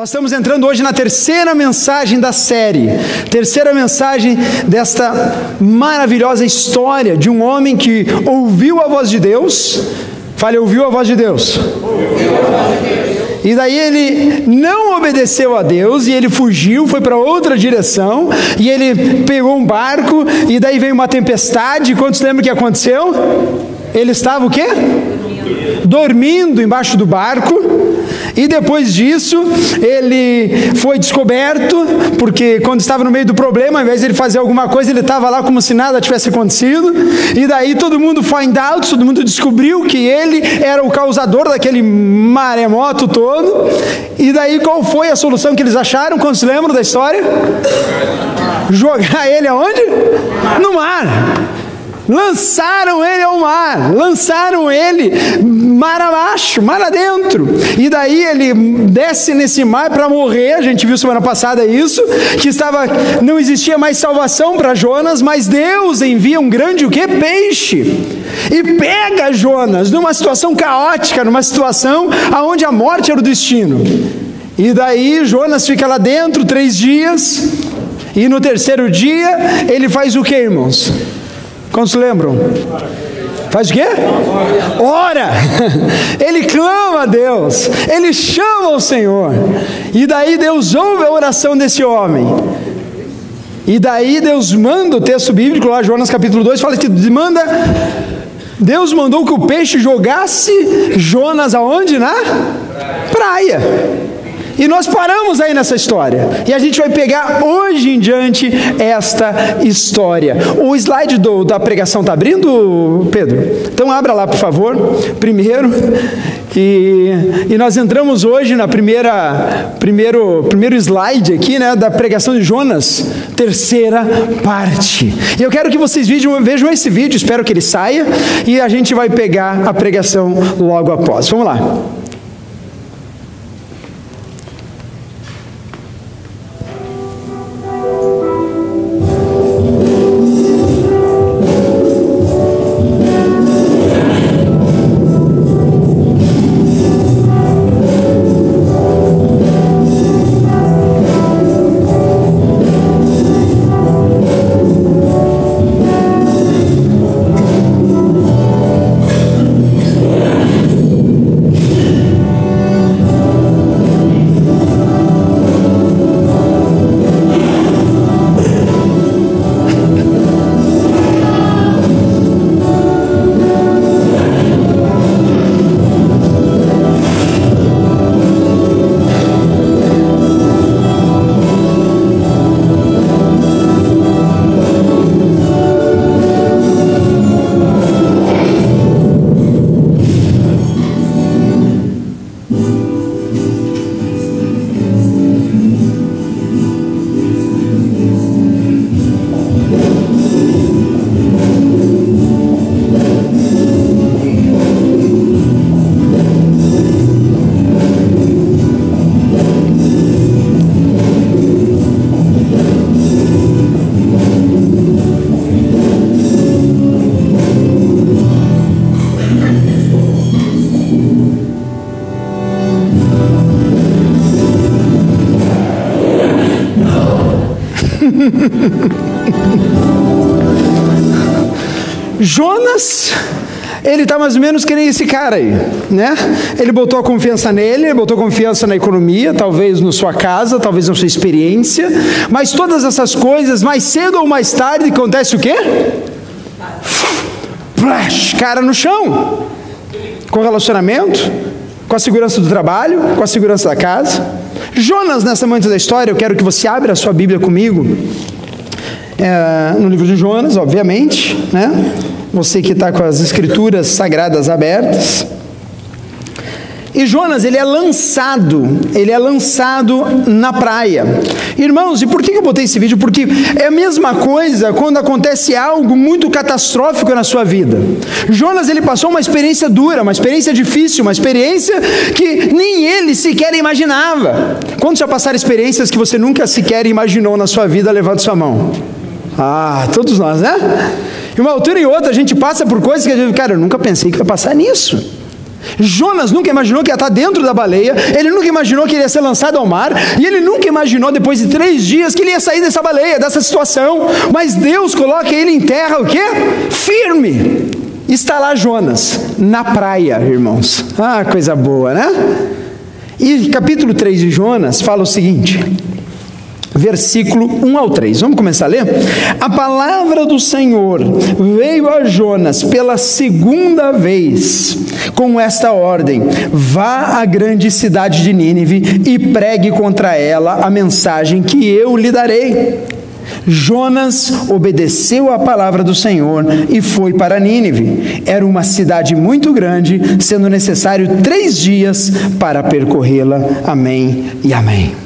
Nós estamos entrando hoje na terceira mensagem da série, terceira mensagem desta maravilhosa história de um homem que ouviu a voz de Deus. Fale, ouviu a voz de Deus. E daí ele não obedeceu a Deus e ele fugiu, foi para outra direção e ele pegou um barco e daí veio uma tempestade. Quantos lembram o que aconteceu? Ele estava o quê? Dormindo embaixo do barco. E depois disso, ele foi descoberto, porque quando estava no meio do problema, ao invés de ele fazer alguma coisa, ele estava lá como se nada tivesse acontecido. E daí todo mundo find out, todo mundo descobriu que ele era o causador daquele maremoto todo. E daí qual foi a solução que eles acharam? Quando se lembram da história? Jogar ele aonde? No mar lançaram ele ao mar, lançaram ele mar abaixo, mar adentro, e daí ele desce nesse mar para morrer. A gente viu semana passada isso, que estava não existia mais salvação para Jonas, mas Deus envia um grande o que peixe e pega Jonas numa situação caótica, numa situação aonde a morte era o destino. E daí Jonas fica lá dentro três dias. E no terceiro dia ele faz o que, irmãos? Quantos lembram? Faz o quê? Ora! Ele clama a Deus, ele chama o Senhor, e daí Deus ouve a oração desse homem. E daí Deus manda o texto bíblico, lá Jonas capítulo 2, fala que manda. Deus mandou que o peixe jogasse Jonas aonde? Na praia. E nós paramos aí nessa história. E a gente vai pegar hoje em diante esta história. O slide do, da pregação está abrindo, Pedro? Então abra lá, por favor. Primeiro. E, e nós entramos hoje na primeira primeiro, primeiro slide aqui, né, da pregação de Jonas, terceira parte. E eu quero que vocês vejam, vejam esse vídeo, espero que ele saia, e a gente vai pegar a pregação logo após. Vamos lá. Ele está mais ou menos que nem esse cara aí, né? Ele botou a confiança nele, ele botou confiança na economia, talvez na sua casa, talvez na sua experiência, mas todas essas coisas, mais cedo ou mais tarde, acontece o quê? Flash, cara no chão, com relacionamento, com a segurança do trabalho, com a segurança da casa. Jonas, nessa manhã da história, eu quero que você abra a sua Bíblia comigo, é, no livro de Jonas, obviamente, né? Você que está com as escrituras sagradas abertas. E Jonas, ele é lançado, ele é lançado na praia. Irmãos, e por que eu botei esse vídeo? Porque é a mesma coisa quando acontece algo muito catastrófico na sua vida. Jonas, ele passou uma experiência dura, uma experiência difícil, uma experiência que nem ele sequer imaginava. Quando já passaram experiências que você nunca sequer imaginou na sua vida, levante sua mão. Ah, todos nós, né? Em uma altura e outra a gente passa por coisas que a gente, cara, eu nunca pensei que ia passar nisso. Jonas nunca imaginou que ia estar dentro da baleia, ele nunca imaginou que ele ia ser lançado ao mar, e ele nunca imaginou, depois de três dias, que ele ia sair dessa baleia, dessa situação. Mas Deus coloca ele em terra, o quê? Firme. Está lá Jonas, na praia, irmãos. Ah, coisa boa, né? E capítulo 3 de Jonas fala o seguinte: versículo 1 ao 3. Vamos começar a ler? A palavra do Senhor veio a Jonas pela segunda vez com esta ordem: Vá à grande cidade de Nínive e pregue contra ela a mensagem que eu lhe darei. Jonas obedeceu à palavra do Senhor e foi para Nínive. Era uma cidade muito grande, sendo necessário três dias para percorrê-la. Amém e amém.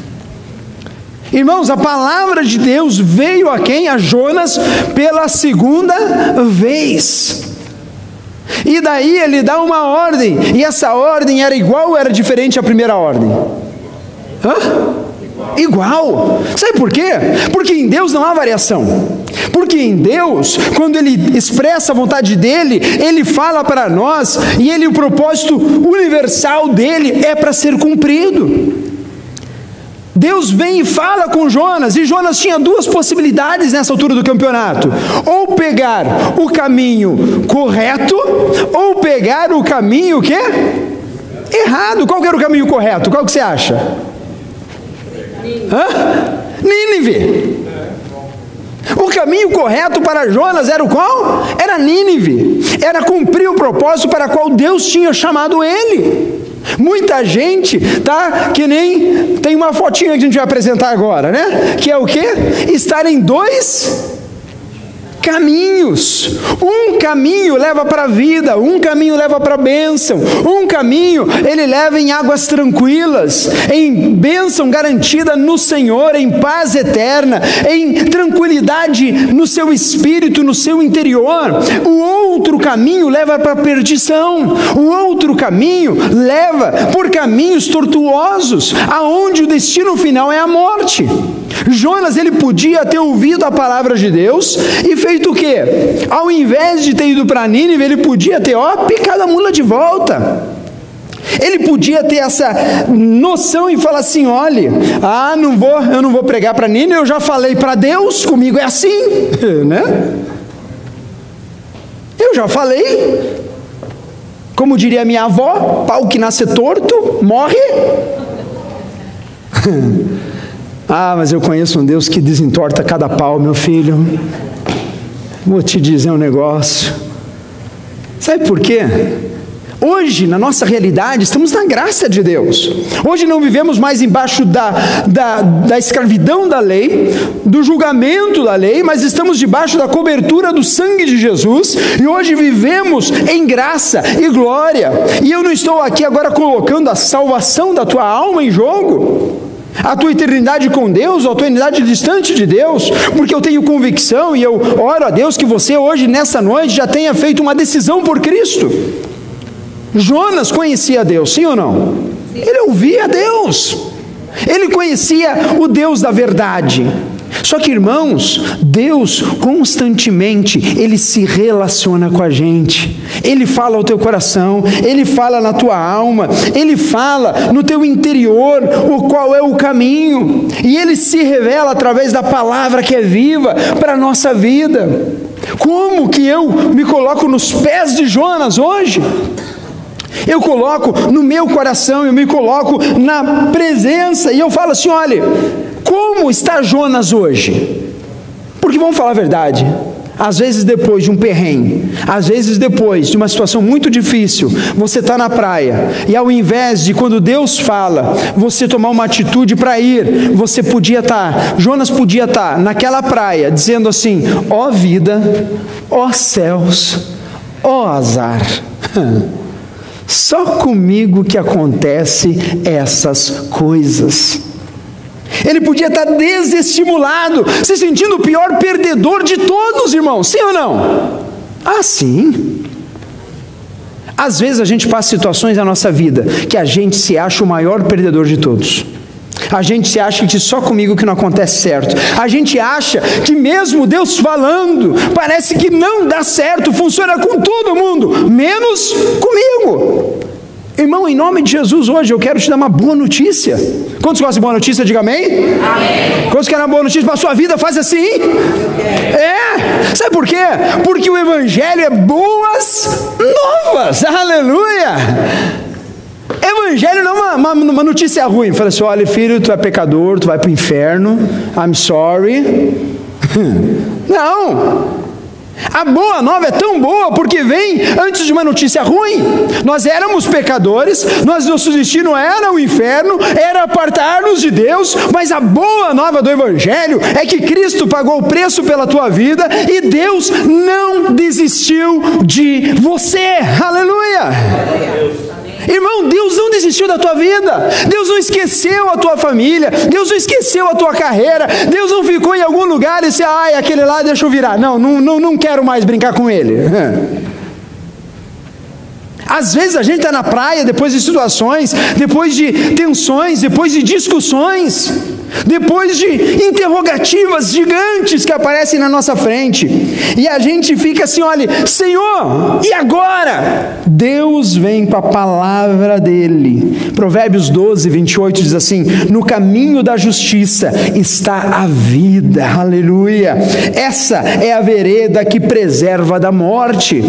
Irmãos, a palavra de Deus veio a quem? A Jonas pela segunda vez. E daí ele dá uma ordem, e essa ordem era igual ou era diferente à primeira ordem? Hã? Igual. Sabe por quê? Porque em Deus não há variação. Porque em Deus, quando Ele expressa a vontade dele, Ele fala para nós e Ele o propósito universal dele é para ser cumprido. Deus vem e fala com Jonas, e Jonas tinha duas possibilidades nessa altura do campeonato: ou pegar o caminho correto, ou pegar o caminho que errado. Qual era o caminho correto? Qual que você acha? Hã? Nínive. O caminho correto para Jonas era o qual? Era Nínive. Era cumprir o propósito para qual Deus tinha chamado ele. Muita gente, tá? Que nem tem uma fotinha que a gente vai apresentar agora, né? Que é o quê? Estar em dois caminhos. Um caminho leva para a vida, um caminho leva para a bênção, um caminho ele leva em águas tranquilas, em bênção garantida no Senhor, em paz eterna, em tranquilidade no seu espírito, no seu interior. O outro caminho leva para a perdição, o outro caminho leva por caminhos tortuosos, aonde o destino final é a morte. Jonas ele podia ter ouvido a palavra de Deus e feito o quê? Ao invés de ter ido para Nínive, ele podia ter, ó, picado a mula de volta. Ele podia ter essa noção e falar assim: olha, ah, não vou, eu não vou pregar para Nínive, eu já falei para Deus, comigo é assim, né? Eu já falei. Como diria minha avó, pau que nasce torto, morre. Ah, mas eu conheço um Deus que desentorta cada pau, meu filho. Vou te dizer um negócio. Sabe por quê? Hoje, na nossa realidade, estamos na graça de Deus. Hoje não vivemos mais embaixo da, da, da, escravidão da lei, do julgamento da lei, mas estamos debaixo da cobertura do sangue de Jesus e hoje vivemos em graça e glória. E eu não estou aqui agora colocando a salvação da tua alma em jogo a tua eternidade com Deus, ou a tua eternidade distante de Deus, porque eu tenho convicção e eu oro a Deus que você hoje, nessa noite, já tenha feito uma decisão por Cristo. Jonas conhecia Deus, sim ou não? Ele ouvia Deus, ele conhecia o Deus da verdade. Só que, irmãos, Deus constantemente ele se relaciona com a gente. Ele fala ao teu coração, ele fala na tua alma, ele fala no teu interior o qual é o caminho, e ele se revela através da palavra que é viva para a nossa vida. Como que eu me coloco nos pés de Jonas hoje? Eu coloco no meu coração, eu me coloco na presença, e eu falo assim: olha, como está Jonas hoje? Porque vamos falar a verdade. Às vezes, depois de um perrengue, às vezes, depois de uma situação muito difícil, você está na praia e, ao invés de quando Deus fala, você tomar uma atitude para ir, você podia estar, tá, Jonas podia estar tá naquela praia dizendo assim: ó oh vida, ó oh céus, ó oh azar. Só comigo que acontece essas coisas. Ele podia estar desestimulado, se sentindo o pior perdedor de todos, irmãos, sim ou não? Ah, sim. Às vezes a gente passa situações na nossa vida que a gente se acha o maior perdedor de todos. A gente se acha que só comigo que não acontece certo. A gente acha que mesmo Deus falando, parece que não dá certo, funciona com todo mundo, menos comigo. Irmão, em nome de Jesus, hoje eu quero te dar uma boa notícia. Quantos gostam de boa notícia? Diga amém. amém. Quantos querem uma boa notícia para a sua vida? Faz assim. É. Sabe por quê? Porque o Evangelho é boas novas. Aleluia. Evangelho não é uma, uma, uma notícia ruim. Fala assim: olha, filho, tu é pecador, tu vai para o inferno. I'm sorry. Não. A boa nova é tão boa porque vem antes de uma notícia ruim. Nós éramos pecadores, nós, nosso destino era o inferno, era apartar-nos de Deus, mas a boa nova do Evangelho é que Cristo pagou o preço pela tua vida e Deus não desistiu de você. Aleluia! Irmão, Deus não desistiu da tua vida, Deus não esqueceu a tua família, Deus não esqueceu a tua carreira, Deus não ficou em algum lugar e disse, ai, aquele lá deixa eu virar. Não, não, não, não quero mais brincar com ele. Às vezes a gente está na praia depois de situações, depois de tensões, depois de discussões, depois de interrogativas gigantes que aparecem na nossa frente, e a gente fica assim: olha, Senhor, e agora? Deus vem com a palavra dele. Provérbios 12, 28 diz assim: No caminho da justiça está a vida, aleluia. Essa é a vereda que preserva da morte.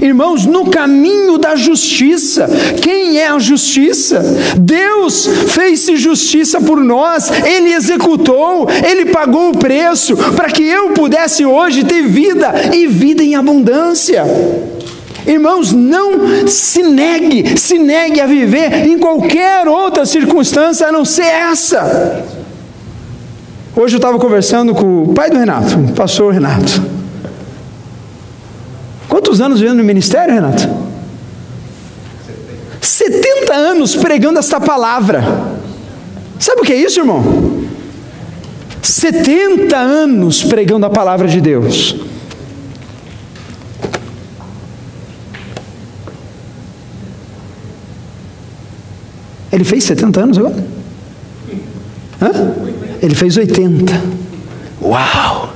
Irmãos, no caminho da justiça, quem é a justiça? Deus fez-se justiça por nós, Ele executou, Ele pagou o preço para que eu pudesse hoje ter vida e vida em abundância. Irmãos, não se negue, se negue a viver em qualquer outra circunstância a não ser essa. Hoje eu estava conversando com o pai do Renato, o pastor Renato. Quantos anos vivendo no ministério, Renato? 70 anos pregando esta palavra. Sabe o que é isso, irmão? 70 anos pregando a palavra de Deus. Ele fez 70 anos agora? Hã? Ele fez 80. Uau!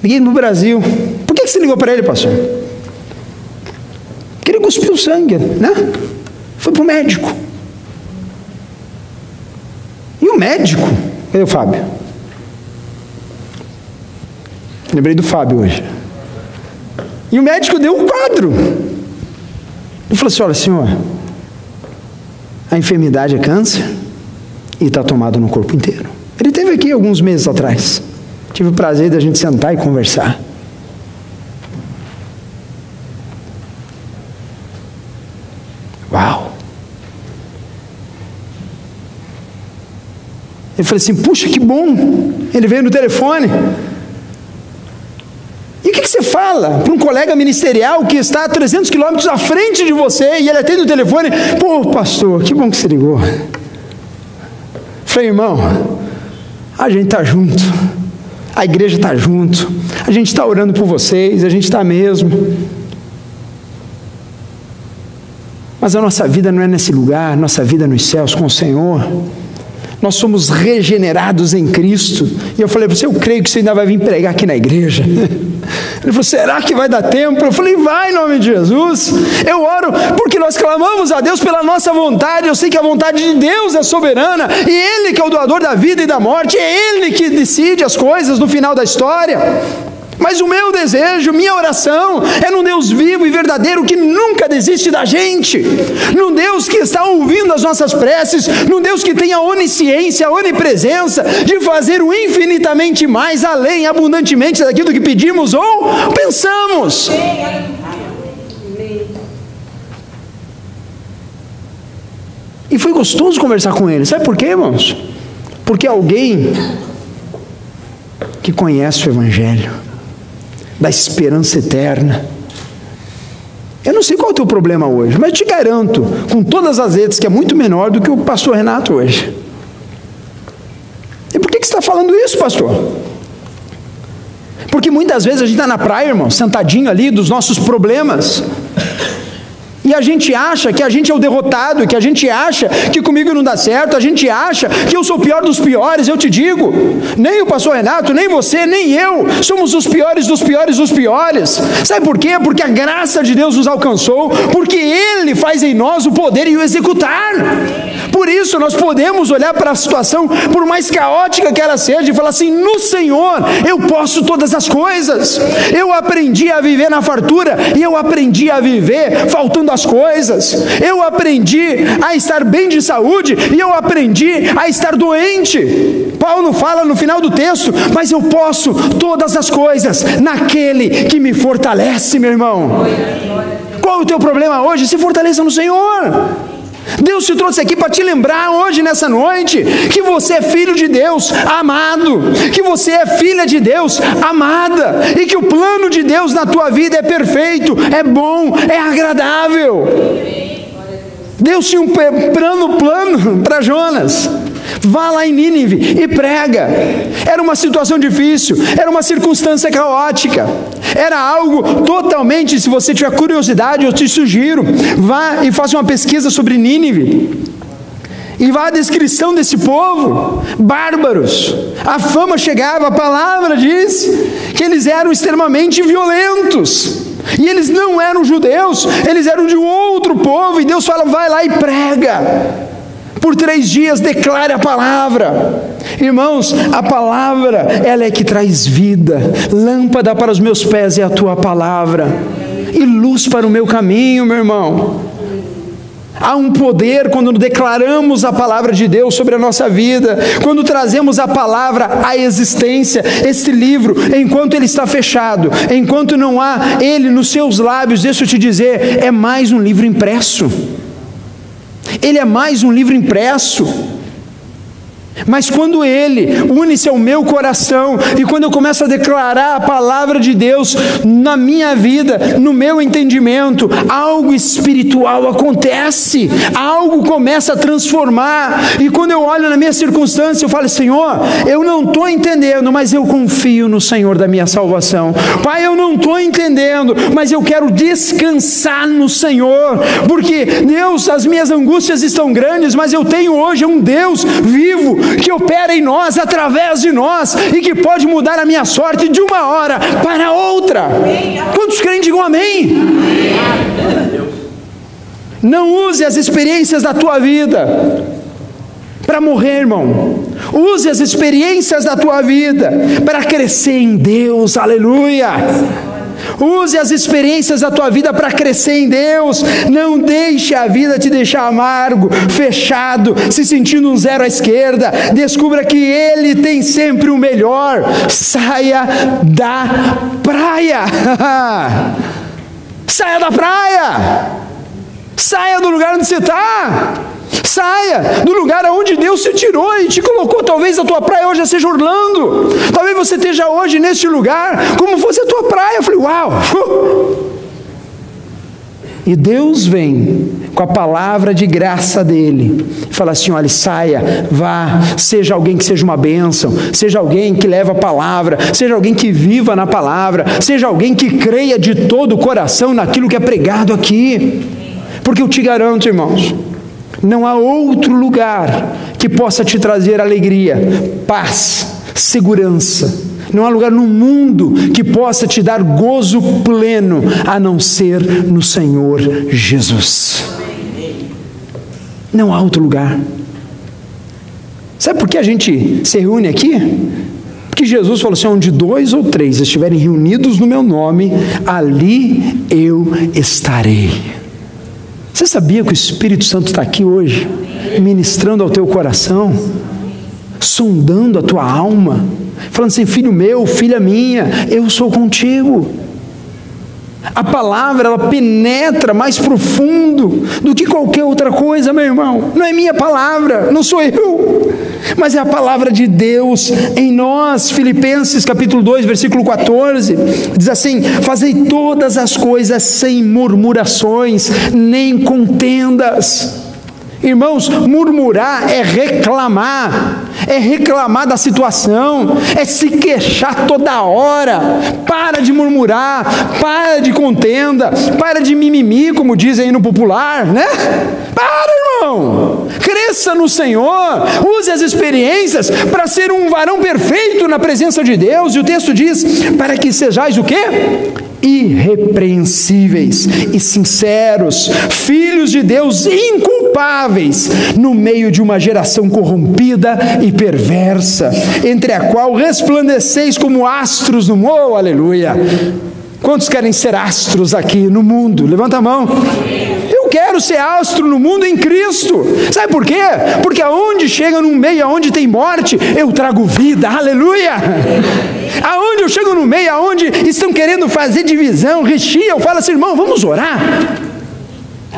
Liguei no Brasil. Por que você ligou para ele, pastor? Porque ele cuspiu sangue, né? Foi para o médico. E o médico? Cadê o Fábio? Lembrei do Fábio hoje. E o médico deu um quadro. Ele falou assim: olha, senhor, a enfermidade é câncer e está tomado no corpo inteiro. Ele teve aqui alguns meses atrás. Tive o prazer de a gente sentar e conversar. Ele falou assim: puxa, que bom! Ele veio no telefone. E o que, que você fala para um colega ministerial que está a 300 quilômetros à frente de você e ele atende o telefone? Pô, pastor, que bom que você ligou. Falei, irmão, a gente está junto, a igreja está junto, a gente está orando por vocês, a gente está mesmo. Mas a nossa vida não é nesse lugar, nossa vida é nos céus com o Senhor nós somos regenerados em Cristo. E eu falei, você, eu creio que você ainda vai vir pregar aqui na igreja. Ele falou, será que vai dar tempo? Eu falei, vai em nome de Jesus. Eu oro porque nós clamamos a Deus pela nossa vontade. Eu sei que a vontade de Deus é soberana e Ele que é o doador da vida e da morte, é Ele que decide as coisas no final da história. Mas o meu desejo, minha oração é num Deus vivo e verdadeiro que nunca desiste da gente, num Deus que está ouvindo as nossas preces, num Deus que tem a onisciência, a onipresença de fazer o infinitamente mais além, abundantemente daquilo que pedimos ou pensamos. E foi gostoso conversar com ele. Sabe por quê, irmãos? Porque alguém que conhece o Evangelho, da esperança eterna. Eu não sei qual é o teu problema hoje, mas te garanto, com todas as letras, que é muito menor do que o pastor Renato hoje. E por que, que você está falando isso, pastor? Porque muitas vezes a gente está na praia, irmão, sentadinho ali dos nossos problemas. E a gente acha que a gente é o derrotado, que a gente acha que comigo não dá certo, a gente acha que eu sou o pior dos piores, eu te digo. Nem o pastor Renato, nem você, nem eu somos os piores dos piores dos piores. Sabe por quê? Porque a graça de Deus nos alcançou, porque Ele faz em nós o poder e o executar. Por isso nós podemos olhar para a situação, por mais caótica que ela seja, e falar assim: no Senhor eu posso todas as coisas. Eu aprendi a viver na fartura e eu aprendi a viver faltando as coisas. Eu aprendi a estar bem de saúde e eu aprendi a estar doente. Paulo fala no final do texto, mas eu posso todas as coisas naquele que me fortalece, meu irmão. Qual é o teu problema hoje? Se fortaleça no Senhor. Deus te trouxe aqui para te lembrar hoje, nessa noite, que você é filho de Deus amado, que você é filha de Deus amada, e que o plano de Deus na tua vida é perfeito, é bom, é agradável. Deus tinha um plano plano para Jonas. Vá lá em Nínive e prega. Era uma situação difícil, era uma circunstância caótica, era algo totalmente. Se você tiver curiosidade, eu te sugiro, vá e faça uma pesquisa sobre Nínive. E vá a descrição desse povo, bárbaros. A fama chegava, a palavra diz que eles eram extremamente violentos. E eles não eram judeus, eles eram de outro povo. E Deus fala: vai lá e prega. Por três dias declare a palavra. Irmãos, a palavra, ela é que traz vida. Lâmpada para os meus pés é a tua palavra. E luz para o meu caminho, meu irmão. Há um poder quando declaramos a palavra de Deus sobre a nossa vida, quando trazemos a palavra à existência. Esse livro, enquanto ele está fechado, enquanto não há ele nos seus lábios, deixa eu te dizer, é mais um livro impresso. Ele é mais um livro impresso. Mas quando ele une-se ao meu coração e quando eu começo a declarar a palavra de Deus na minha vida, no meu entendimento, algo espiritual acontece, algo começa a transformar. E quando eu olho na minha circunstância, eu falo: Senhor, eu não estou entendendo, mas eu confio no Senhor da minha salvação. Pai, eu não estou entendendo, mas eu quero descansar no Senhor, porque Deus, as minhas angústias estão grandes, mas eu tenho hoje um Deus vivo que opera em nós, através de nós, e que pode mudar a minha sorte de uma hora para outra. Quantos crentes digam amém? Não use as experiências da tua vida para morrer, irmão. Use as experiências da tua vida para crescer em Deus, aleluia. Use as experiências da tua vida para crescer em Deus. Não deixe a vida te deixar amargo, fechado, se sentindo um zero à esquerda. Descubra que Ele tem sempre o melhor. Saia da praia. Saia da praia. Saia do lugar onde você está. Saia do lugar aonde Deus te tirou e te colocou. Talvez a tua praia hoje seja Orlando. Talvez você esteja hoje neste lugar como fosse a tua praia. Eu falei, uau! E Deus vem com a palavra de graça dele. Fala assim: olha, saia, vá, seja alguém que seja uma bênção, seja alguém que leva a palavra, seja alguém que viva na palavra, seja alguém que creia de todo o coração naquilo que é pregado aqui. Porque eu te garanto, irmãos, não há outro lugar que possa te trazer alegria, paz, segurança. Não há lugar no mundo que possa te dar gozo pleno a não ser no Senhor Jesus. Não há outro lugar. Sabe por que a gente se reúne aqui? Porque Jesus falou assim: onde dois ou três estiverem reunidos no meu nome, ali eu estarei. Você sabia que o Espírito Santo está aqui hoje, ministrando ao teu coração, sondando a tua alma, falando assim: filho meu, filha minha, eu sou contigo. A palavra ela penetra mais profundo do que qualquer outra coisa, meu irmão. Não é minha palavra, não sou eu, mas é a palavra de Deus em nós. Filipenses capítulo 2, versículo 14, diz assim: Fazei todas as coisas sem murmurações, nem contendas. Irmãos, murmurar é reclamar, é reclamar da situação, é se queixar toda hora. Para de murmurar, para de contenda, para de mimimi, como dizem aí no popular, né? Para, irmão. Cresça no Senhor, use as experiências para ser um varão perfeito na presença de Deus. E o texto diz: para que sejais o quê? irrepreensíveis e sinceros, filhos de Deus inculpáveis, no meio de uma geração corrompida e perversa, entre a qual resplandeceis como astros no morro, aleluia. Quantos querem ser astros aqui no mundo? Levanta a mão. Quero ser astro no mundo em Cristo. Sabe por quê? Porque aonde chega num meio aonde tem morte, eu trago vida. Aleluia! Aonde eu chego no meio, aonde estão querendo fazer divisão, rixia, eu falo assim, irmão, vamos orar.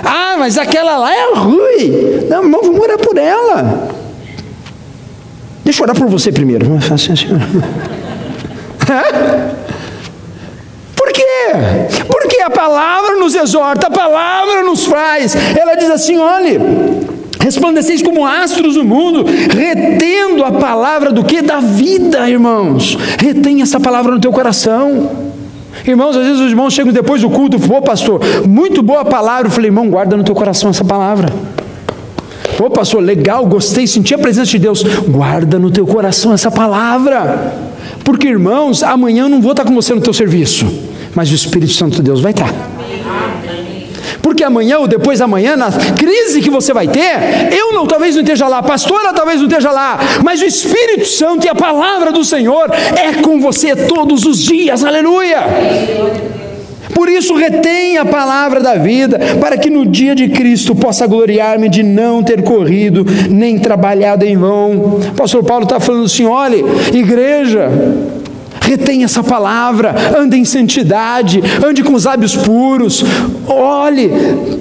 Ah, mas aquela lá é ruim. Não, irmão, vamos orar por ela. Deixa eu orar por você primeiro. Assim, assim. Por quê? Porque a palavra nos exorta, a palavra nos faz. Ela diz assim: olhe, resplandeceis como astros do mundo, retendo a palavra do que? Da vida, irmãos. Retém essa palavra no teu coração. Irmãos, às vezes os irmãos chegam depois do culto, pô, pastor, muito boa palavra. Eu falei, irmão, guarda no teu coração essa palavra. Pô, pastor, legal, gostei, senti a presença de Deus. Guarda no teu coração essa palavra. Porque, irmãos, amanhã eu não vou estar com você no teu serviço, mas o Espírito Santo de Deus vai estar. Porque amanhã ou depois da manhã, na crise que você vai ter, eu não talvez não esteja lá, a pastora talvez não esteja lá, mas o Espírito Santo e a palavra do Senhor é com você todos os dias, aleluia. Por isso, retenha a palavra da vida, para que no dia de Cristo possa gloriar-me de não ter corrido nem trabalhado em vão. O pastor Paulo está falando assim: olhe, igreja, Retenha essa palavra, ande em santidade, ande com os lábios puros, olhe,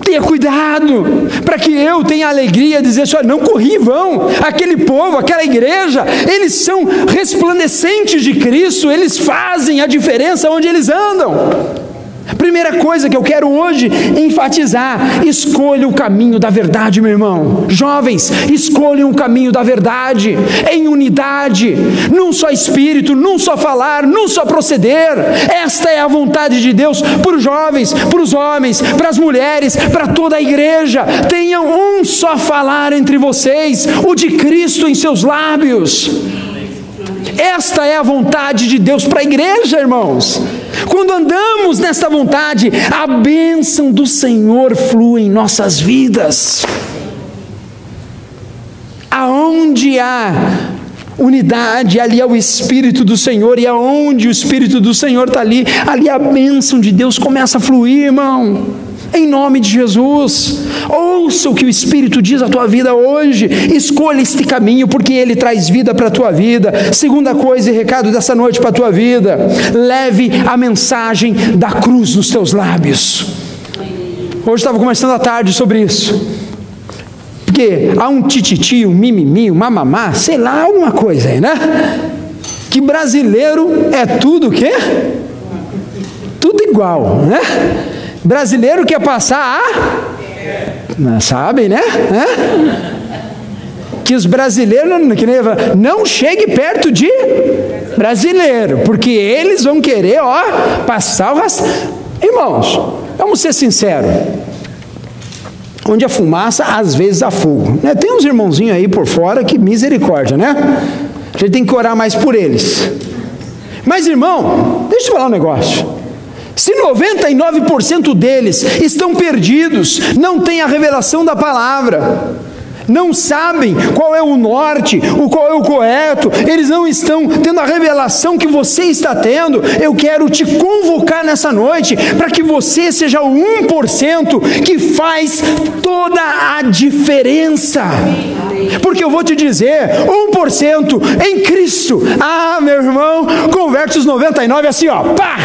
tenha cuidado, para que eu tenha alegria de dizer assim: não corri em vão. Aquele povo, aquela igreja, eles são resplandecentes de Cristo, eles fazem a diferença onde eles andam. Primeira coisa que eu quero hoje enfatizar: escolha o caminho da verdade, meu irmão. Jovens, escolham o caminho da verdade, em unidade, num só espírito, num só falar, num só proceder. Esta é a vontade de Deus para os jovens, para os homens, para as mulheres, para toda a igreja. Tenham um só falar entre vocês, o de Cristo em seus lábios. Esta é a vontade de Deus para a igreja, irmãos. Quando andamos nesta vontade, a bênção do Senhor flui em nossas vidas. Aonde há unidade, ali é o Espírito do Senhor, e aonde o Espírito do Senhor está ali, ali a bênção de Deus começa a fluir, irmão em nome de Jesus. Ouça o que o Espírito diz à tua vida hoje. Escolha este caminho, porque ele traz vida para a tua vida. Segunda coisa e recado dessa noite para a tua vida: leve a mensagem da cruz nos teus lábios. Hoje estava conversando à tarde sobre isso. Porque há um tititi, um mimimi, um mamamá, sei lá, alguma coisa aí, né? Que brasileiro é tudo o quê? Tudo igual, né? Brasileiro quer passar a. Sabem, né? Que os brasileiros que nem, não chegue perto de brasileiro, porque eles vão querer, ó, passar o rastro. Irmãos, vamos ser sinceros. Onde a fumaça, às vezes há fogo. Né? Tem uns irmãozinhos aí por fora que misericórdia, né? A gente tem que orar mais por eles. Mas, irmão, deixa eu falar um negócio. Se 99% deles estão perdidos, não têm a revelação da palavra, não sabem qual é o norte, o qual é o correto, eles não estão tendo a revelação que você está tendo. Eu quero te convocar nessa noite para que você seja o 1% que faz toda a diferença. Porque eu vou te dizer, 1% em Cristo. Ah, meu irmão, converte os 99 assim, ó, pá!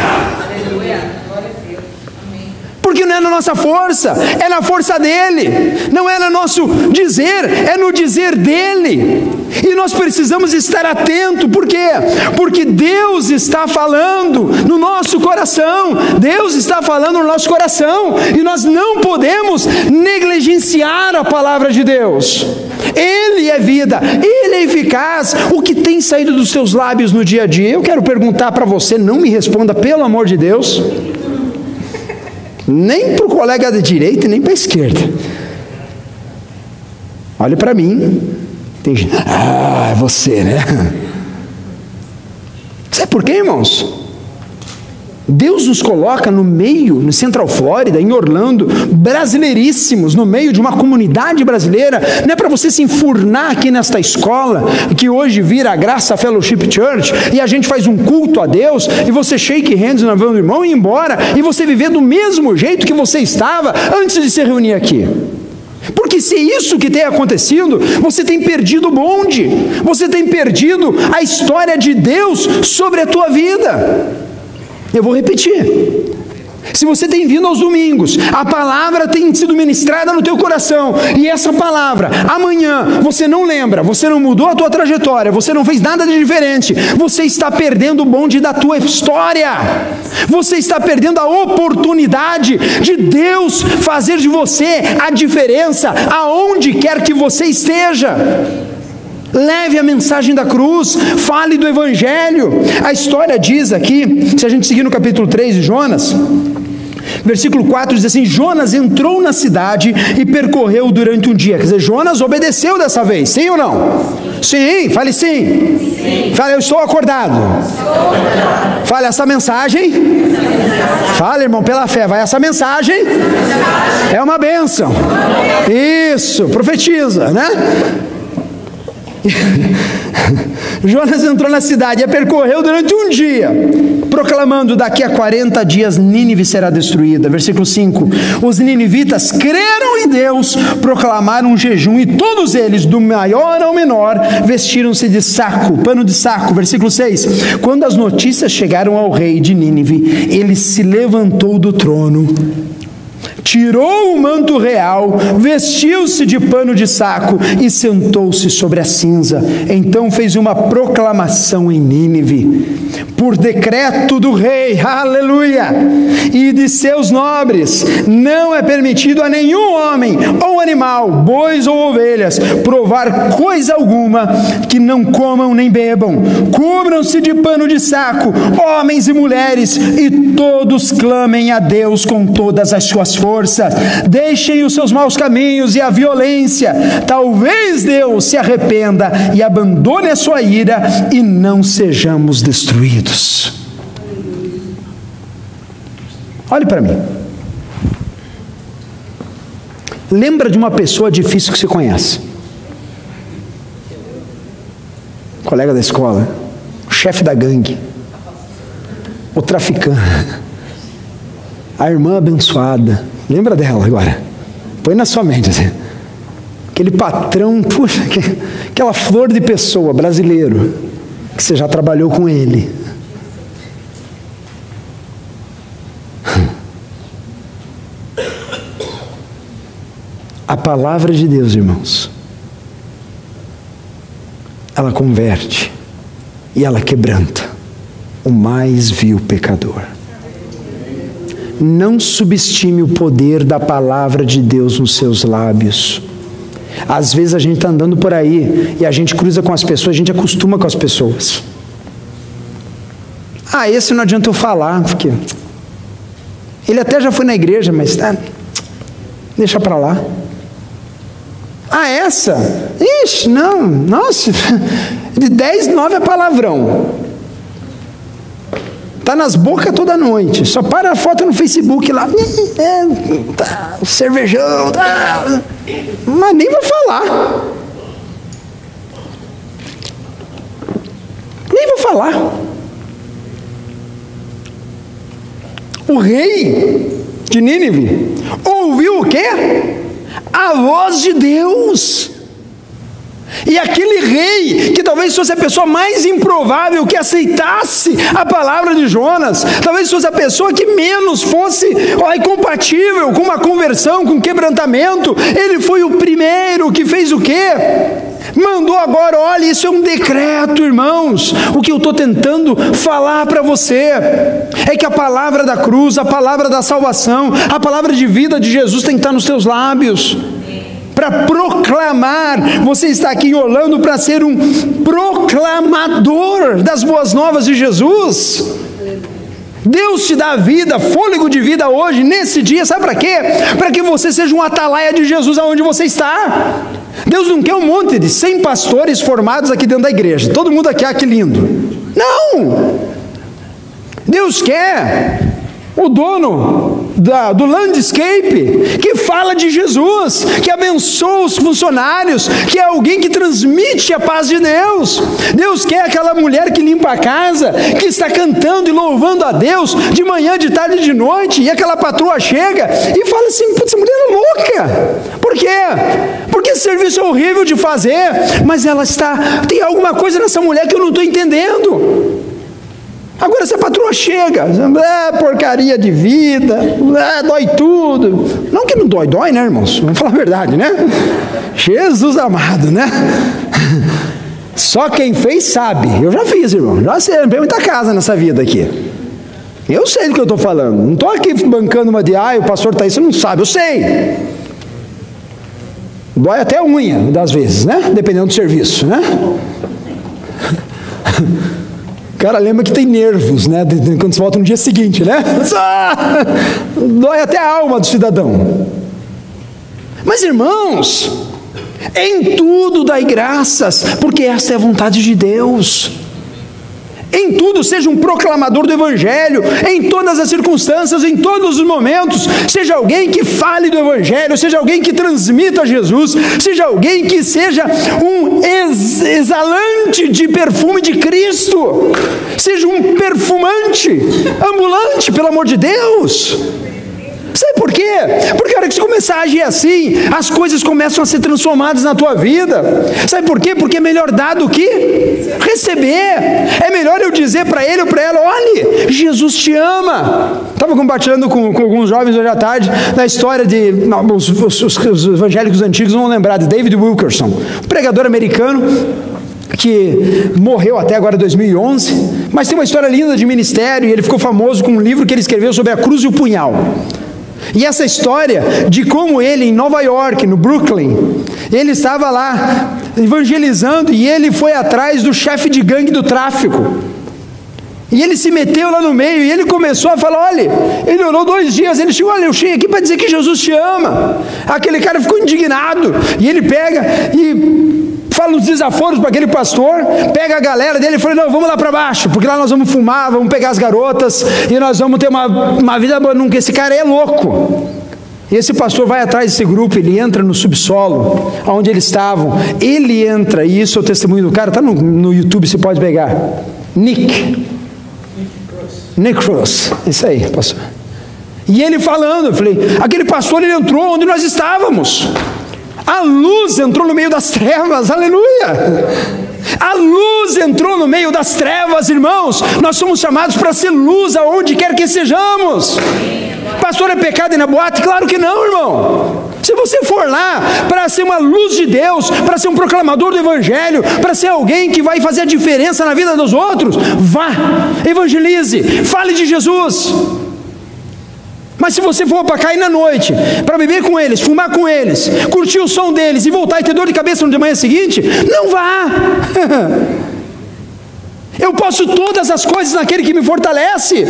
Porque não é na nossa força, é na força dele. Não é no nosso dizer, é no dizer dele. E nós precisamos estar atento, por quê? Porque Deus está falando no nosso coração. Deus está falando no nosso coração e nós não podemos negligenciar a palavra de Deus. Ele é vida, Ele é eficaz. O que tem saído dos seus lábios no dia a dia? Eu quero perguntar para você, não me responda, pelo amor de Deus. Nem para o colega da direita, nem para a esquerda. Olhe para mim. Tem gente, ah, é você, né? Sabe por quê, irmãos? Deus nos coloca no meio, no Central Flórida, em Orlando, brasileiríssimos, no meio de uma comunidade brasileira. Não é para você se enfurnar aqui nesta escola, que hoje vira a Graça Fellowship Church, e a gente faz um culto a Deus, e você shake hands na mão do irmão e ir embora, e você viver do mesmo jeito que você estava antes de se reunir aqui. Porque se é isso que tem acontecido, você tem perdido o bonde, você tem perdido a história de Deus sobre a tua vida. Eu vou repetir. Se você tem vindo aos domingos, a palavra tem sido ministrada no teu coração, e essa palavra, amanhã, você não lembra, você não mudou a tua trajetória, você não fez nada de diferente, você está perdendo o bonde da tua história, você está perdendo a oportunidade de Deus fazer de você a diferença aonde quer que você esteja. Leve a mensagem da cruz, fale do Evangelho. A história diz aqui, se a gente seguir no capítulo 3 de Jonas, Versículo 4 diz assim: Jonas entrou na cidade e percorreu durante um dia. Quer dizer, Jonas obedeceu dessa vez, sim ou não? Sim, fale sim. sim. Fale, eu estou acordado. estou. Fale essa mensagem. Fale, irmão, pela fé. Vai essa mensagem. É uma bênção. Isso, profetiza, né? Jonas entrou na cidade e a percorreu durante um dia, proclamando: daqui a 40 dias Nínive será destruída. Versículo 5: Os ninivitas creram em Deus, proclamaram um jejum, e todos eles, do maior ao menor, vestiram-se de saco, pano de saco. Versículo 6: Quando as notícias chegaram ao rei de Nínive, ele se levantou do trono tirou o manto real, vestiu-se de pano de saco e sentou-se sobre a cinza. Então fez uma proclamação em Nínive, por decreto do rei, aleluia, e de seus nobres: não é permitido a nenhum homem ou animal, bois ou ovelhas, provar coisa alguma que não comam nem bebam. Cubram-se de pano de saco, homens e mulheres, e todos clamem a Deus com todas as suas forças força, deixem os seus maus caminhos e a violência. Talvez Deus se arrependa e abandone a sua ira e não sejamos destruídos. Olhe para mim. Lembra de uma pessoa difícil que você conhece? Colega da escola, o chefe da gangue, o traficante, a irmã abençoada, Lembra dela agora. Põe na sua mente assim. Aquele patrão, puxa, aquela flor de pessoa brasileiro, que você já trabalhou com ele. A palavra de Deus, irmãos, ela converte e ela quebranta o mais vil pecador. Não subestime o poder da palavra de Deus nos seus lábios. Às vezes a gente está andando por aí e a gente cruza com as pessoas, a gente acostuma com as pessoas. Ah, esse não adianta eu falar, porque ele até já foi na igreja, mas tá, deixa para lá. Ah, essa? Ixi, não, nossa, de 10, 9 é palavrão. Tá nas bocas toda noite. Só para a foto no Facebook lá. É, tá, cervejão. Tá. Mas nem vou falar. Nem vou falar. O rei de Nínive ouviu o quê? A voz de Deus. E aquele rei, que talvez fosse a pessoa mais improvável que aceitasse a palavra de Jonas, talvez fosse a pessoa que menos fosse ó, incompatível com uma conversão, com quebrantamento, ele foi o primeiro que fez o quê? Mandou agora, olha, isso é um decreto, irmãos. O que eu estou tentando falar para você é que a palavra da cruz, a palavra da salvação, a palavra de vida de Jesus tem que estar nos teus lábios para proclamar. Você está aqui em para ser um proclamador das boas novas de Jesus. Deus te dá vida, fôlego de vida hoje, nesse dia, sabe para quê? Para que você seja um atalaia de Jesus aonde você está. Deus não quer um monte de 100 pastores formados aqui dentro da igreja. Todo mundo aqui, ah, que lindo. Não! Deus quer o dono da, do landscape, que fala de Jesus, que abençoa os funcionários, que é alguém que transmite a paz de Deus. Deus quer aquela mulher que limpa a casa, que está cantando e louvando a Deus de manhã, de tarde e de noite, e aquela patroa chega e fala assim: essa mulher é louca. Por quê? Porque esse serviço é horrível de fazer, mas ela está, tem alguma coisa nessa mulher que eu não estou entendendo. Agora se a patroa chega, é porcaria de vida, é, dói tudo. Não que não dói, dói, né, irmãos? Vamos falar a verdade, né? Jesus amado, né? Só quem fez sabe. Eu já fiz, irmão. Já sei, não muita casa nessa vida aqui. Eu sei do que eu estou falando. Não estou aqui bancando uma de, ah, o pastor está aí, você não sabe. Eu sei. Dói até a unha, das vezes, né? Dependendo do serviço, né? cara lembra que tem nervos, né? Quando você volta no dia seguinte, né? Dói até a alma do cidadão. Mas irmãos, em tudo dai graças, porque essa é a vontade de Deus. Em tudo, seja um proclamador do Evangelho, em todas as circunstâncias, em todos os momentos. Seja alguém que fale do Evangelho, seja alguém que transmita Jesus, seja alguém que seja um ex exalante de perfume de Cristo, seja um perfumante ambulante, pelo amor de Deus. Sabe por quê? Porque a hora que você começar a agir assim, as coisas começam a ser transformadas na tua vida. Sabe por quê? Porque é melhor dar do que receber. É melhor eu dizer para ele ou para ela: olhe, Jesus te ama. Estava compartilhando com, com, alguns jovens hoje à tarde da história de. Não, os, os, os, evangélicos antigos vão lembrar de David Wilkerson, um pregador americano que morreu até agora 2011, mas tem uma história linda de ministério e ele ficou famoso com um livro que ele escreveu sobre a cruz e o punhal. E essa história de como ele, em Nova York, no Brooklyn, ele estava lá evangelizando e ele foi atrás do chefe de gangue do tráfico. E ele se meteu lá no meio e ele começou a falar: olha, ele orou dois dias. Ele chegou: olha, eu cheguei aqui para dizer que Jesus te ama. Aquele cara ficou indignado e ele pega e fala os desaforos para aquele pastor, pega a galera dele e fala: Não, vamos lá para baixo, porque lá nós vamos fumar, vamos pegar as garotas e nós vamos ter uma, uma vida boa. Nunca esse cara é louco. Esse pastor vai atrás desse grupo, ele entra no subsolo, onde eles estavam. Ele entra, e isso é o testemunho do cara, está no, no YouTube, você pode pegar. Nick. Nick Cross. Isso aí, pastor. E ele falando, eu falei, aquele pastor ele entrou onde nós estávamos. A luz entrou no meio das trevas, aleluia! A luz entrou no meio das trevas, irmãos. Nós somos chamados para ser luz aonde quer que sejamos. Pastor, é pecado ir na boate? Claro que não, irmão. Se você for lá para ser uma luz de Deus, para ser um proclamador do Evangelho, para ser alguém que vai fazer a diferença na vida dos outros, vá, evangelize, fale de Jesus. Mas se você for para cair na noite, para beber com eles, fumar com eles, curtir o som deles e voltar e ter dor de cabeça no manhã seguinte, não vá. Eu posso todas as coisas naquele que me fortalece.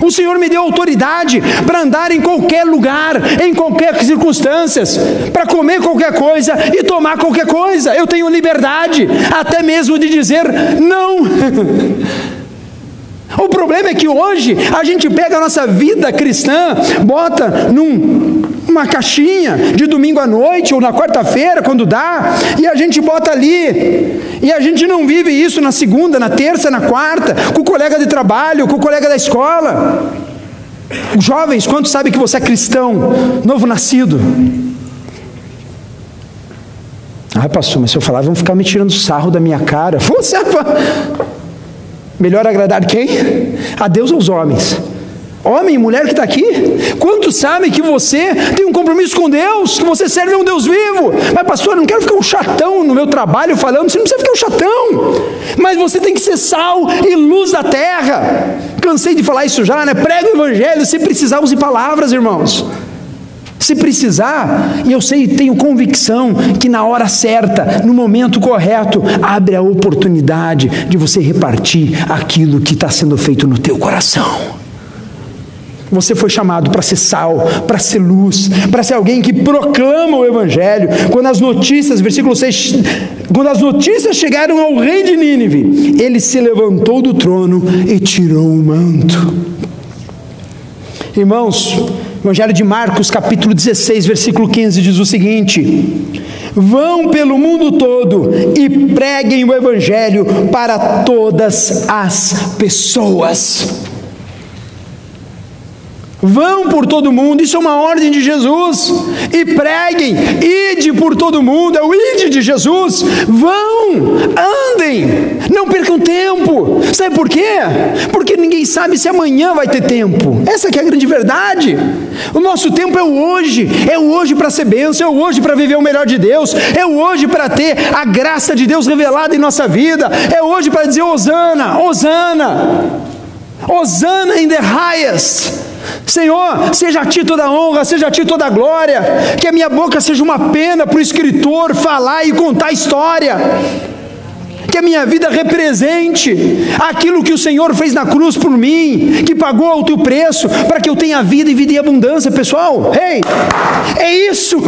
O Senhor me deu autoridade para andar em qualquer lugar, em qualquer circunstâncias, para comer qualquer coisa e tomar qualquer coisa. Eu tenho liberdade, até mesmo de dizer não. O problema é que hoje a gente pega a nossa vida cristã, bota numa caixinha de domingo à noite ou na quarta-feira, quando dá, e a gente bota ali. E a gente não vive isso na segunda, na terça, na quarta, com o colega de trabalho, com o colega da escola. Jovens, quantos sabem que você é cristão, novo nascido? Ah, pastor, mas se eu falar, vão ficar me tirando sarro da minha cara. Você Melhor agradar quem? A Deus ou aos homens. Homem e mulher que está aqui, quantos sabem que você tem um compromisso com Deus, que você serve a um Deus vivo? Mas, pastor, eu não quero ficar um chatão no meu trabalho falando, você não precisa ficar um chatão, mas você tem que ser sal e luz da terra. Cansei de falar isso já, né? Prega o evangelho, se precisar, use palavras, irmãos. Se precisar, e eu sei, tenho convicção que na hora certa, no momento correto, abre a oportunidade de você repartir aquilo que está sendo feito no teu coração. Você foi chamado para ser sal, para ser luz, para ser alguém que proclama o Evangelho. Quando as notícias, versículo 6, quando as notícias chegaram ao rei de Nínive, ele se levantou do trono e tirou o manto. Irmãos, Evangelho de Marcos, capítulo 16, versículo 15, diz o seguinte: Vão pelo mundo todo e preguem o Evangelho para todas as pessoas. Vão por todo mundo, isso é uma ordem de Jesus. E preguem, ide por todo mundo, é o ide de Jesus. Vão, andem, não percam tempo. Sabe por quê? Porque ninguém sabe se amanhã vai ter tempo. Essa é a grande verdade. O nosso tempo é o hoje, é o hoje para ser bênção, é o hoje para viver o melhor de Deus, é o hoje para ter a graça de Deus revelada em nossa vida, é hoje para dizer Osana, Osana, Osana in the highest. Senhor, seja a ti toda a honra, seja a ti toda a glória, que a minha boca seja uma pena para o escritor falar e contar história, que a minha vida represente aquilo que o Senhor fez na cruz por mim, que pagou alto preço para que eu tenha vida e vida em abundância, pessoal. Ei, hey, é isso.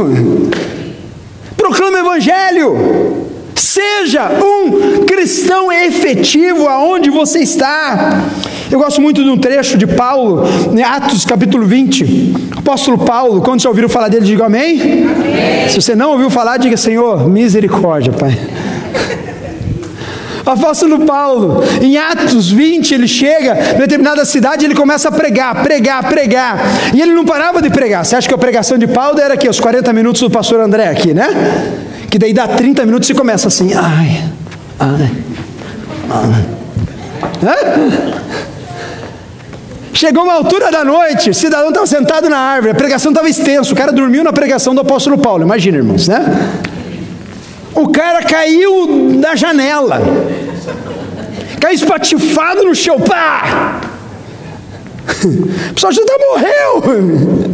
Proclama o Evangelho. Seja um cristão efetivo aonde você está. Eu gosto muito de um trecho de Paulo, em Atos capítulo 20. Apóstolo Paulo, quando você ouviram falar dele, diga amém. amém. Se você não ouviu falar, diga Senhor, misericórdia, Pai. O apóstolo Paulo, em Atos 20, ele chega em determinada cidade ele começa a pregar, pregar, pregar. E ele não parava de pregar. Você acha que a pregação de Paulo era aqui, os 40 minutos do pastor André aqui, né? Que daí dá 30 minutos e começa assim, ai, ai, ai. Hã? Chegou uma altura da noite, o cidadão estava sentado na árvore, a pregação estava extensa, o cara dormiu na pregação do apóstolo Paulo, imagina, irmãos, né? O cara caiu da janela, caiu espatifado no chão, pá! O pessoal já morreu.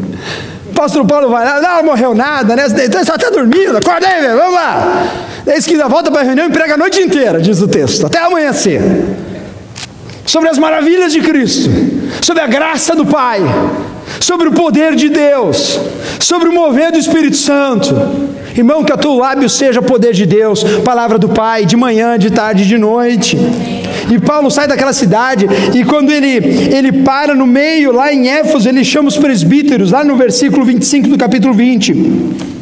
O pastor Paulo vai lá, não morreu nada, né? Então só está dormindo, acorda aí, vamos lá. Daí esquina volta para a reunião e prega a noite inteira, diz o texto, até amanhecer. Sobre as maravilhas de Cristo, sobre a graça do Pai, sobre o poder de Deus, sobre o mover do Espírito Santo. Irmão, que a teu lábio seja poder de Deus, palavra do Pai, de manhã, de tarde, de noite. E Paulo sai daquela cidade e quando ele, ele para no meio, lá em Éfeso, ele chama os presbíteros, lá no versículo 25 do capítulo 20.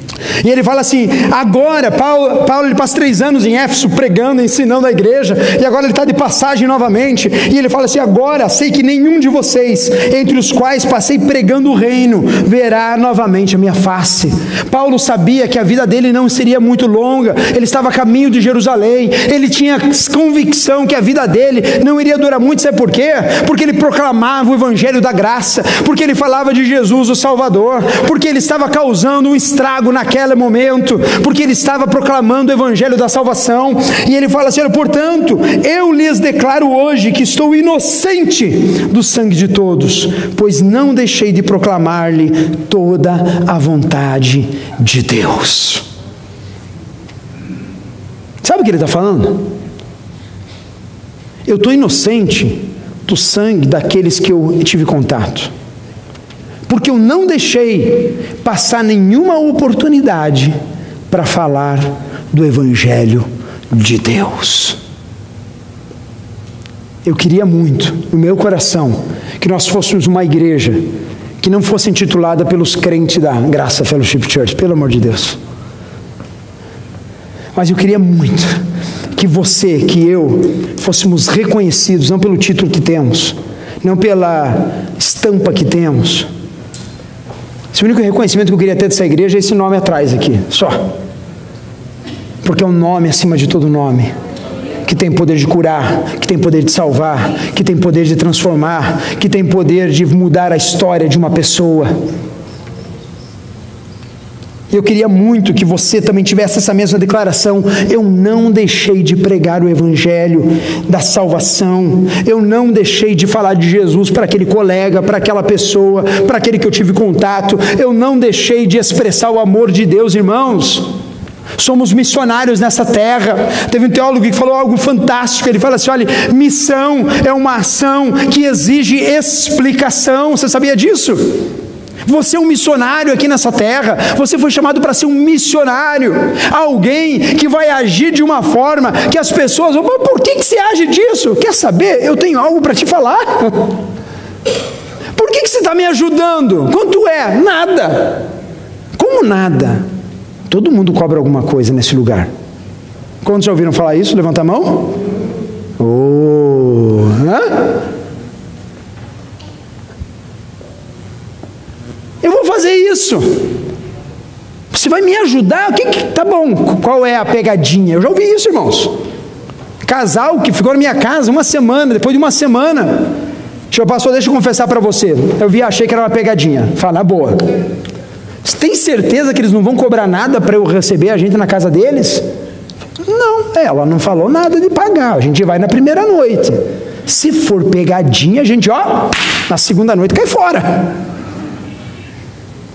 E ele fala assim: agora, Paulo, Paulo ele passa três anos em Éfeso pregando, ensinando a igreja, e agora ele está de passagem novamente. E ele fala assim: agora sei que nenhum de vocês, entre os quais passei pregando o reino, verá novamente a minha face. Paulo sabia que a vida dele não seria muito longa, ele estava a caminho de Jerusalém, ele tinha convicção que a vida dele não iria durar muito, sabe por quê? Porque ele proclamava o evangelho da graça, porque ele falava de Jesus, o Salvador, porque ele estava causando um estrago na naquele momento, porque ele estava proclamando o evangelho da salvação, e ele fala assim: portanto, eu lhes declaro hoje que estou inocente do sangue de todos, pois não deixei de proclamar-lhe toda a vontade de Deus. Sabe o que ele está falando? Eu estou inocente do sangue daqueles que eu tive contato porque eu não deixei passar nenhuma oportunidade para falar do Evangelho de Deus. Eu queria muito, no meu coração, que nós fôssemos uma igreja que não fosse intitulada pelos crentes da Graça Fellowship Church, pelo amor de Deus. Mas eu queria muito que você, que eu, fôssemos reconhecidos, não pelo título que temos, não pela estampa que temos, esse único reconhecimento que eu queria ter dessa igreja é esse nome atrás aqui, só. porque é um nome acima de todo nome que tem poder de curar, que tem poder de salvar, que tem poder de transformar, que tem poder de mudar a história de uma pessoa. Eu queria muito que você também tivesse essa mesma declaração. Eu não deixei de pregar o Evangelho da salvação. Eu não deixei de falar de Jesus para aquele colega, para aquela pessoa, para aquele que eu tive contato. Eu não deixei de expressar o amor de Deus, irmãos. Somos missionários nessa terra. Teve um teólogo que falou algo fantástico. Ele fala assim: olha, missão é uma ação que exige explicação. Você sabia disso? Você é um missionário aqui nessa terra. Você foi chamado para ser um missionário. Alguém que vai agir de uma forma que as pessoas vão, por que, que você age disso? Quer saber? Eu tenho algo para te falar. Por que, que você está me ajudando? Quanto é? Nada. Como nada? Todo mundo cobra alguma coisa nesse lugar. Quantos já ouviram falar isso? Levanta a mão. Oh, hã? Eu vou fazer isso. Você vai me ajudar? O que, que tá bom? Qual é a pegadinha? Eu já ouvi isso, irmãos. Casal que ficou na minha casa uma semana, depois de uma semana, Senhor pastor, deixa eu confessar para você. Eu vi, achei que era uma pegadinha. Fala, boa. Você tem certeza que eles não vão cobrar nada para eu receber a gente na casa deles? Não, ela não falou nada de pagar. A gente vai na primeira noite. Se for pegadinha, a gente, ó, na segunda noite cai fora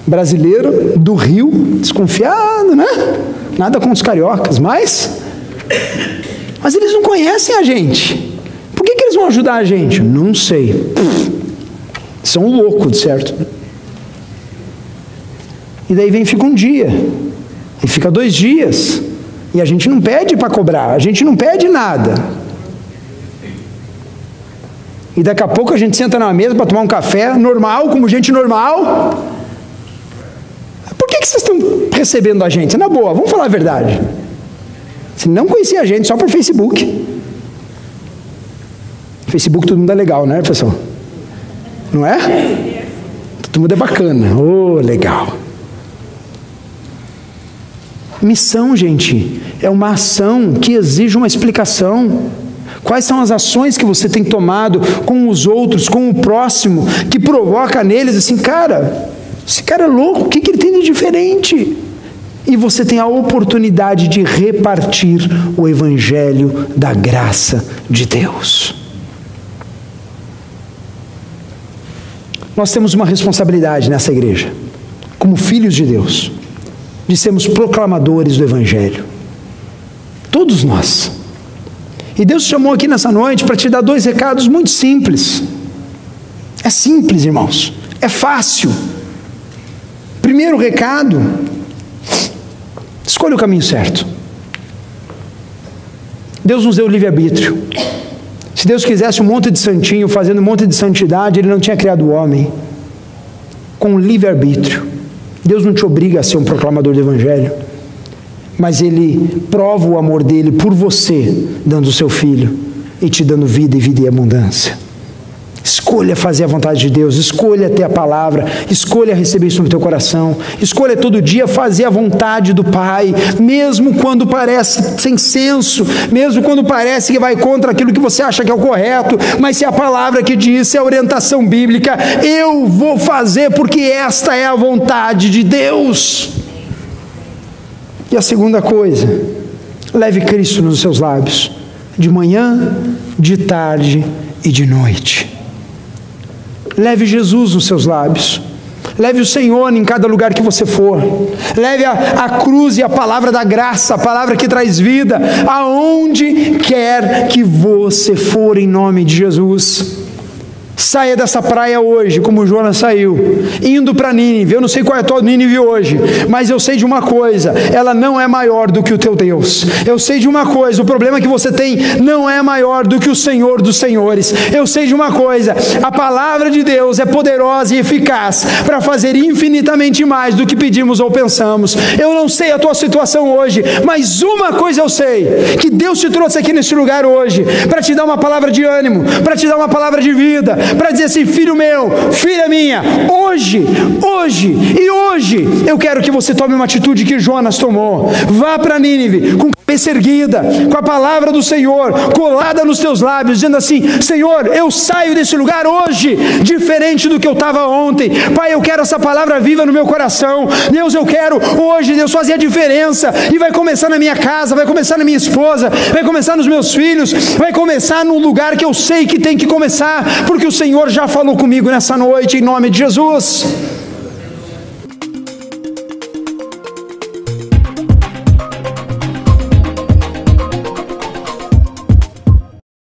brasileiro do Rio, desconfiado, né? Nada com os cariocas, mas. Mas eles não conhecem a gente. Por que, que eles vão ajudar a gente? Não sei. São loucos, certo? E daí vem fica um dia, e fica dois dias, e a gente não pede para cobrar, a gente não pede nada. E daqui a pouco a gente senta na mesa para tomar um café normal, como gente normal, que vocês estão recebendo a gente? Na boa, vamos falar a verdade. Você não conhecia a gente só por Facebook. Facebook todo mundo é legal, né, pessoal? Não é? Todo mundo é bacana. Oh, legal. Missão, gente, é uma ação que exige uma explicação. Quais são as ações que você tem tomado com os outros, com o próximo, que provoca neles assim, cara, esse cara é louco, o que, que ele tem de diferente? E você tem a oportunidade de repartir o Evangelho da graça de Deus. Nós temos uma responsabilidade nessa igreja, como filhos de Deus, de sermos proclamadores do Evangelho. Todos nós. E Deus te chamou aqui nessa noite para te dar dois recados muito simples. É simples, irmãos. É fácil. Primeiro recado: escolha o caminho certo. Deus nos deu livre-arbítrio. Se Deus quisesse um monte de santinho fazendo um monte de santidade, Ele não tinha criado o homem com livre-arbítrio. Deus não te obriga a ser um proclamador do Evangelho, mas Ele prova o amor dele por você, dando o seu filho e te dando vida e vida em abundância. Escolha fazer a vontade de Deus, escolha ter a palavra, escolha receber isso no teu coração, escolha todo dia fazer a vontade do Pai, mesmo quando parece sem senso, mesmo quando parece que vai contra aquilo que você acha que é o correto, mas se a palavra que diz, se a orientação bíblica, eu vou fazer porque esta é a vontade de Deus. E a segunda coisa, leve Cristo nos seus lábios, de manhã, de tarde e de noite. Leve Jesus nos seus lábios. Leve o Senhor em cada lugar que você for. Leve a, a, cruz e a palavra da graça, a palavra que traz vida, aonde quer que você for, em nome de Jesus. Saia dessa praia hoje, como Jonas saiu, indo para Nínive. Eu não sei qual é a tua Nínive hoje, mas eu sei de uma coisa: ela não é maior do que o teu Deus. Eu sei de uma coisa: o problema que você tem não é maior do que o Senhor dos Senhores. Eu sei de uma coisa: a palavra de Deus é poderosa e eficaz para fazer infinitamente mais do que pedimos ou pensamos. Eu não sei a tua situação hoje, mas uma coisa eu sei: que Deus te trouxe aqui nesse lugar hoje para te dar uma palavra de ânimo, para te dar uma palavra de vida para dizer assim: filho meu, filha minha, hoje, hoje e hoje eu quero que você tome uma atitude que Jonas tomou. Vá para Nínive com cabeça erguida, com a palavra do Senhor colada nos teus lábios, dizendo assim: Senhor, eu saio desse lugar hoje, diferente do que eu estava ontem. Pai, eu quero essa palavra viva no meu coração. Deus, eu quero hoje, Deus, fazer a diferença. E vai começar na minha casa, vai começar na minha esposa, vai começar nos meus filhos, vai começar no lugar que eu sei que tem que começar, porque o Senhor já falou comigo nessa noite, em nome de Jesus.